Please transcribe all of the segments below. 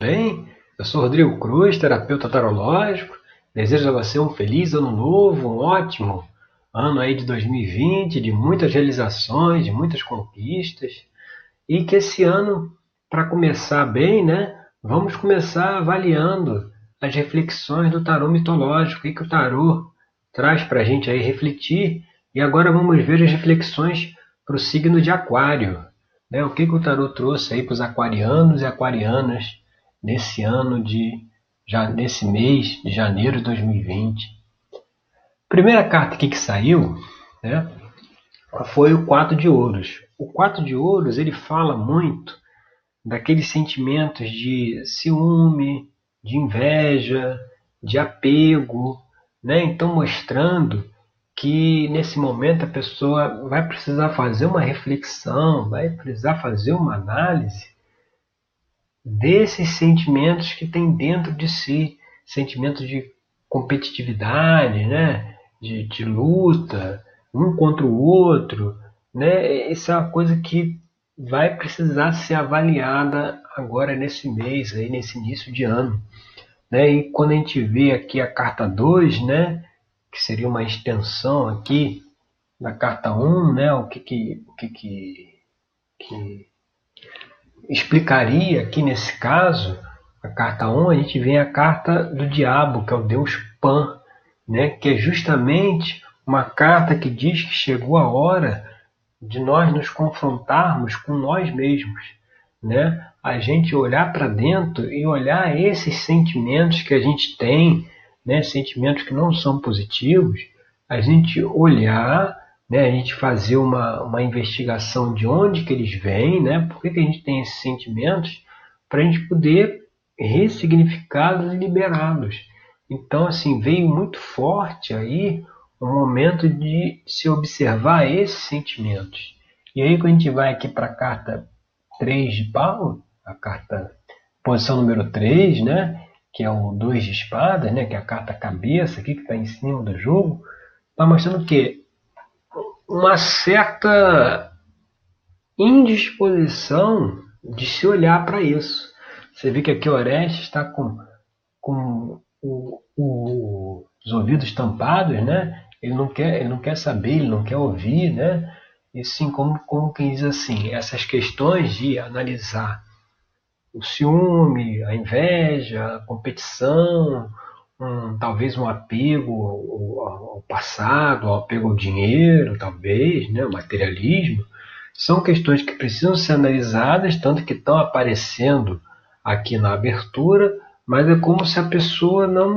bem? Eu sou Rodrigo Cruz, terapeuta tarológico. Desejo a você um feliz ano novo, um ótimo ano aí de 2020, de muitas realizações, de muitas conquistas. E que esse ano, para começar bem, né, vamos começar avaliando as reflexões do tarô mitológico, o que o tarô traz para a gente aí refletir. E agora vamos ver as reflexões para o signo de Aquário. Né? O que, que o tarô trouxe aí para os aquarianos e aquarianas nesse ano de já nesse mês de janeiro de 2020. Primeira carta que saiu, né, foi o quatro de ouros. O quatro de ouros ele fala muito daqueles sentimentos de ciúme, de inveja, de apego, né? Então mostrando que nesse momento a pessoa vai precisar fazer uma reflexão, vai precisar fazer uma análise desses sentimentos que tem dentro de si, sentimentos de competitividade, né? de, de luta, um contra o outro. Né? Isso é uma coisa que vai precisar ser avaliada agora nesse mês, aí, nesse início de ano. Né? E quando a gente vê aqui a carta 2, né? que seria uma extensão aqui da carta 1, um, né? o que, que, que, que explicaria aqui nesse caso, a carta 1, a gente vê a carta do diabo, que é o deus Pan, né? que é justamente uma carta que diz que chegou a hora de nós nos confrontarmos com nós mesmos. Né? A gente olhar para dentro e olhar esses sentimentos que a gente tem, né? sentimentos que não são positivos, a gente olhar né, a gente fazer uma, uma investigação de onde que eles vêm, né, por que, a gente tem esses sentimentos, para a gente poder ressignificá-los e liberá-los. Então, assim, veio muito forte aí o momento de se observar esses sentimentos. E aí, quando a gente vai aqui para a carta 3 de pau, a carta, posição número 3, né, que é o 2 de espadas, né, que é a carta cabeça aqui, que está em cima do jogo, está mostrando que uma certa indisposição de se olhar para isso. Você vê que aqui Orestes está com, com o, o, os ouvidos tampados, né? Ele não quer, ele não quer saber, ele não quer ouvir, né? E sim, como, como quem diz assim, essas questões de analisar o ciúme, a inveja, a competição, um, talvez um apego ao, ao, passado, um apego ao dinheiro, talvez, né, o materialismo, são questões que precisam ser analisadas, tanto que estão aparecendo aqui na abertura, mas é como se a pessoa não,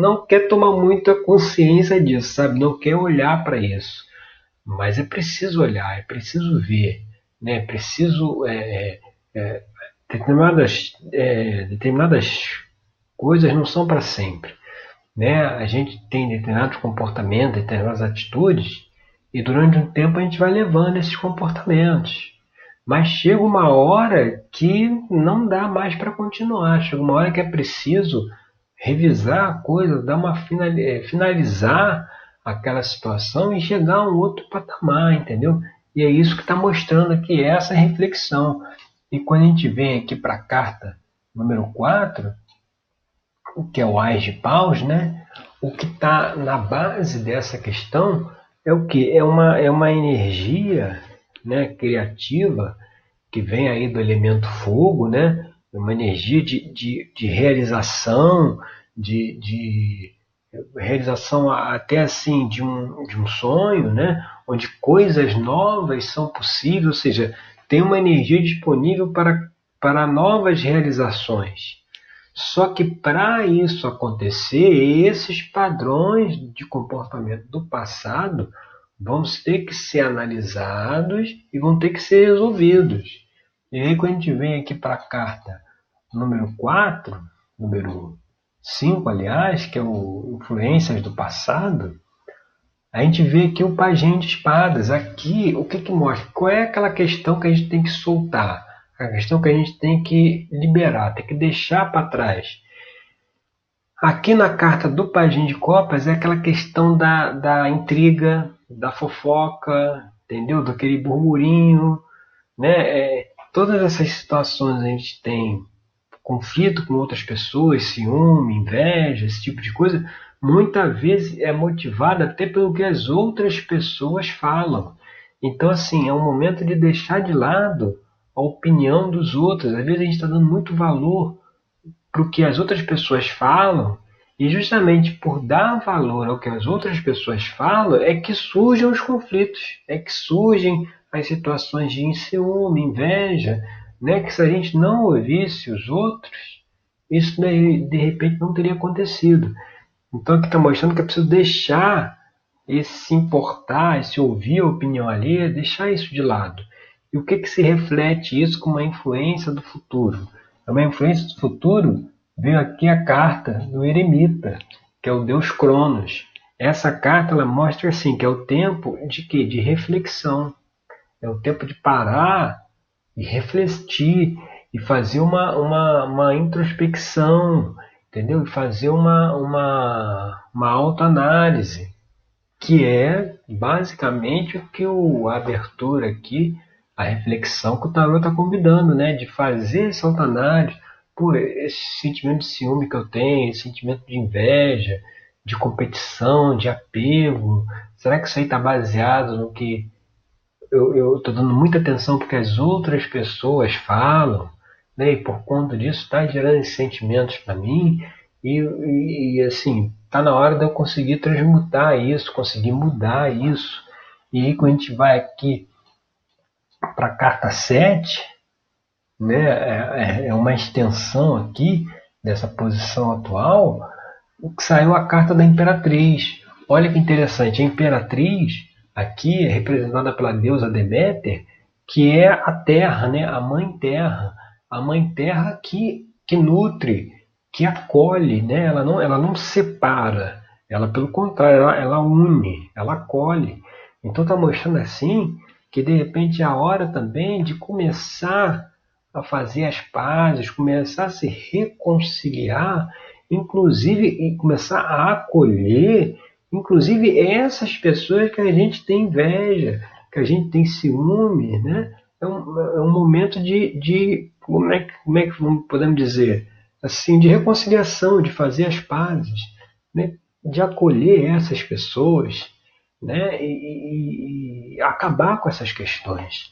não quer tomar muita consciência disso, sabe? Não quer olhar para isso. Mas é preciso olhar, é preciso ver, né? é preciso é, é, é determinadas, é, determinadas coisas não são para sempre. Né? A gente tem determinados comportamentos, determinadas atitudes, e durante um tempo a gente vai levando esses comportamentos. Mas chega uma hora que não dá mais para continuar. Chega uma hora que é preciso revisar a coisa, dar uma eh, finalizar aquela situação e chegar a um outro patamar, entendeu? E é isso que está mostrando aqui essa reflexão. E quando a gente vem aqui para a carta número 4, o que é o Ais de Paus, né? O que está na base dessa questão é o que? É uma, é uma energia né, criativa que vem aí do elemento fogo, né? É uma energia de, de, de realização, de, de realização até assim de um, de um sonho, né? onde coisas novas são possíveis, ou seja, tem uma energia disponível para, para novas realizações. Só que para isso acontecer, esses padrões de comportamento do passado vão ter que ser analisados e vão ter que ser resolvidos. E aí, quando a gente vem aqui para a carta número 4, número 5, aliás, que é o Influências do Passado, a gente vê aqui o pajem de espadas. Aqui, o que, que mostra? Qual é aquela questão que a gente tem que soltar? A questão que a gente tem que liberar, tem que deixar para trás. Aqui na carta do Pajem de Copas é aquela questão da, da intriga, da fofoca, entendeu? Daquele burburinho, né? É, todas essas situações a gente tem conflito com outras pessoas, ciúme, inveja, esse tipo de coisa, muitas vezes é motivada até pelo que as outras pessoas falam. Então, assim, é um momento de deixar de lado a opinião dos outros. Às vezes a gente está dando muito valor para o que as outras pessoas falam, e justamente por dar valor ao que as outras pessoas falam é que surgem os conflitos, é que surgem as situações de ciúme, inveja, né? que se a gente não ouvisse os outros, isso de repente não teria acontecido. Então aqui está mostrando que é preciso deixar esse se importar, esse ouvir a opinião alheia, deixar isso de lado. E o que, que se reflete isso com uma influência do futuro? É uma influência do futuro veio aqui a carta do eremita, que é o deus Cronos. Essa carta ela mostra assim que é o tempo de quê? De reflexão. É o tempo de parar e refletir e fazer uma, uma, uma introspecção, entendeu? E fazer uma, uma, uma autoanálise, que é basicamente o que o, abertura aqui, a reflexão que o tarot está convidando, né? De fazer essa autoanálise, por esse sentimento de ciúme que eu tenho, esse sentimento de inveja, de competição, de apego, será que isso aí está baseado no que eu estou dando muita atenção porque as outras pessoas falam, né? E por conta disso está gerando esses sentimentos para mim e, e, e assim está na hora de eu conseguir transmutar isso, conseguir mudar isso. E aí quando a gente vai aqui para a carta 7, né, é, é, é uma extensão aqui dessa posição atual, que saiu a carta da Imperatriz. Olha que interessante, a Imperatriz aqui é representada pela deusa Deméter, que é a terra, né, a mãe terra, a mãe terra que, que nutre, que acolhe, né, ela, não, ela não separa, ela pelo contrário, ela, ela une, ela acolhe. Então está mostrando assim que de repente é a hora também de começar a fazer as pazes, começar a se reconciliar, inclusive começar a acolher, inclusive essas pessoas que a gente tem inveja, que a gente tem ciúme, né? É um, é um momento de, de como, é, como é que podemos dizer assim, de reconciliação, de fazer as pazes, né? de acolher essas pessoas, né? E, e, e acabar com essas questões.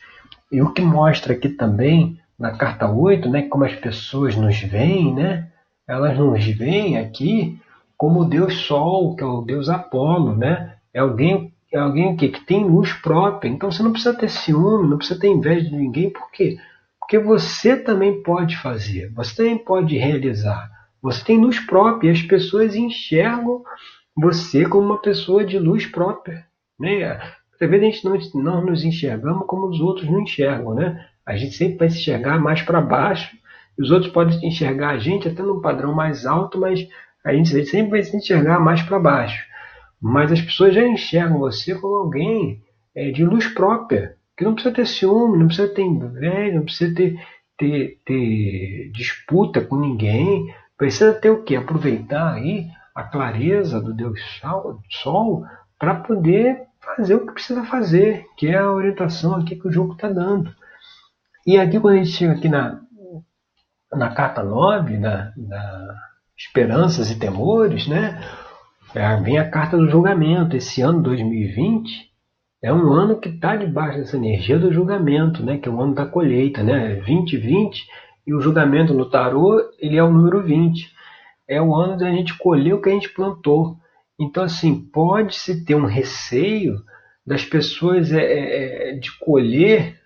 E o que mostra aqui também na carta 8, né, como as pessoas nos veem, né, elas nos veem aqui como o Deus Sol, que é o Deus Apolo, né? É alguém, é alguém que, que tem luz própria. Então você não precisa ter ciúme, não precisa ter inveja de ninguém, por quê? Porque você também pode fazer, você também pode realizar. Você tem luz própria e as pessoas enxergam você como uma pessoa de luz própria. Né? Às vezes a gente não, não nos enxergamos como os outros não enxergam. Né? A gente sempre vai se enxergar mais para baixo, e os outros podem enxergar a gente até num padrão mais alto, mas a gente sempre vai se enxergar mais para baixo. Mas as pessoas já enxergam você como alguém é, de luz própria, que não precisa ter ciúme, não precisa ter inveja, não precisa ter, ter, ter disputa com ninguém. Precisa ter o que? Aproveitar aí a clareza do Deus Sol para poder fazer o que precisa fazer, que é a orientação aqui que o jogo está dando. E aqui, quando a gente chega aqui na, na carta 9, na, na Esperanças e Temores, né? É, vem a carta do julgamento. Esse ano 2020 é um ano que está debaixo dessa energia do julgamento, né? Que é o ano da colheita, né? 2020 e o julgamento no tarô ele é o número 20. É o ano da gente colher o que a gente plantou. Então, assim, pode-se ter um receio das pessoas é, é, de colher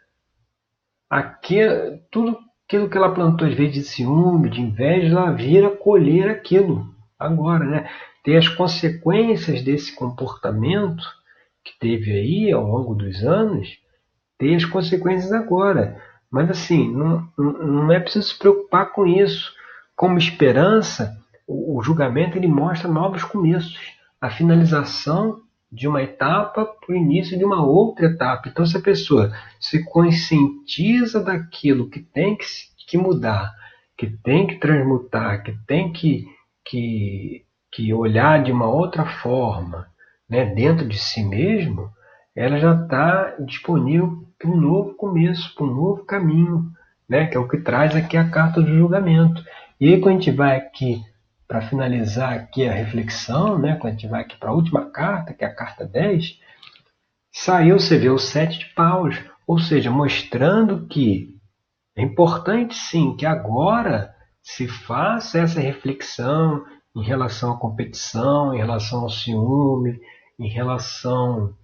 aquilo, tudo aquilo que ela plantou às vezes de ciúme, de inveja, ela vira colher aquilo agora, né? Tem as consequências desse comportamento que teve aí ao longo dos anos, tem as consequências agora. Mas assim, não, não é preciso se preocupar com isso. Como esperança, o, julgamento ele mostra novos começos. A finalização de uma etapa para o início de uma outra etapa. Então, se a pessoa se conscientiza daquilo que tem que, que mudar, que tem que transmutar, que tem que, que, que olhar de uma outra forma né, dentro de si mesmo, ela já está disponível para um novo começo, para um novo caminho. né? que é o que traz aqui a carta do julgamento. E aí, quando a gente vai aqui para finalizar aqui a reflexão, né? quando a gente vai aqui para a última carta, que é a carta 10, saiu, você vê o sete de paus, ou seja, mostrando que é importante sim que agora se faça essa reflexão em relação à competição, em relação ao ciúme, em relação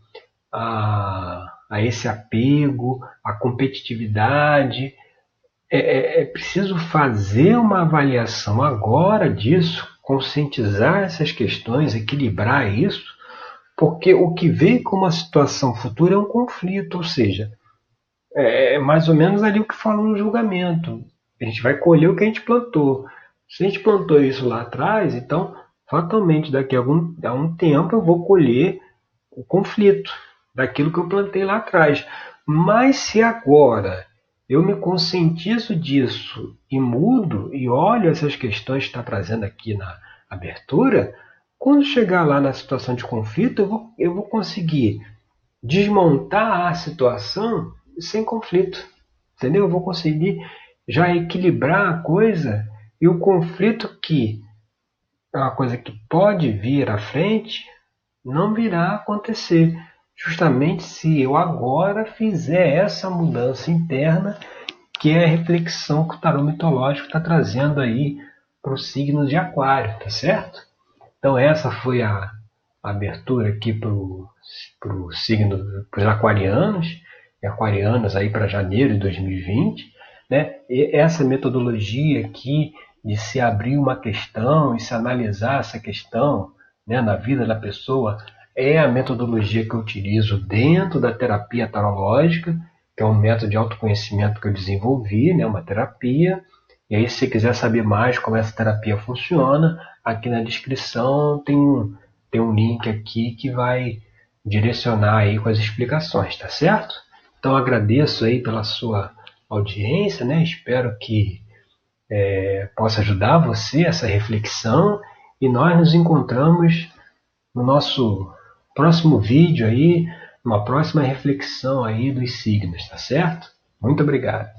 a, a esse apego, à competitividade. É, é, é preciso fazer uma avaliação agora disso, conscientizar essas questões, equilibrar isso, porque o que veio como uma situação futura é um conflito, ou seja, é, é mais ou menos ali o que fala no julgamento. A gente vai colher o que a gente plantou. Se a gente plantou isso lá atrás, então fatalmente daqui a algum a um tempo eu vou colher o conflito daquilo que eu plantei lá atrás. Mas se agora eu me conscientizo disso e mudo e olho essas questões que está trazendo aqui na abertura, quando chegar lá na situação de conflito, eu vou, eu vou conseguir desmontar a situação sem conflito. Entendeu? Eu vou conseguir já equilibrar a coisa e o conflito que é uma coisa que pode vir à frente não virá a acontecer. Justamente se eu agora fizer essa mudança interna, que é a reflexão que o tarô mitológico está trazendo aí para o signo de Aquário, tá certo? Então essa foi a, abertura aqui para o signo, para os aquarianos e aquarianas aí para janeiro de 2020. Né? E essa metodologia aqui de se abrir uma questão e se analisar essa questão né, na vida da pessoa é a metodologia que eu utilizo dentro da terapia tarológica, que é um método de autoconhecimento que eu desenvolvi, né, uma terapia. E aí, se você quiser saber mais como essa terapia funciona, aqui na descrição tem um, tem um link aqui que vai direcionar aí com as explicações, tá certo? Então agradeço aí pela sua audiência, né? Espero que é, possa ajudar você essa reflexão e nós nos encontramos no nosso próximo vídeo aí, numa próxima reflexão aí dos signos, tá certo? Muito obrigado.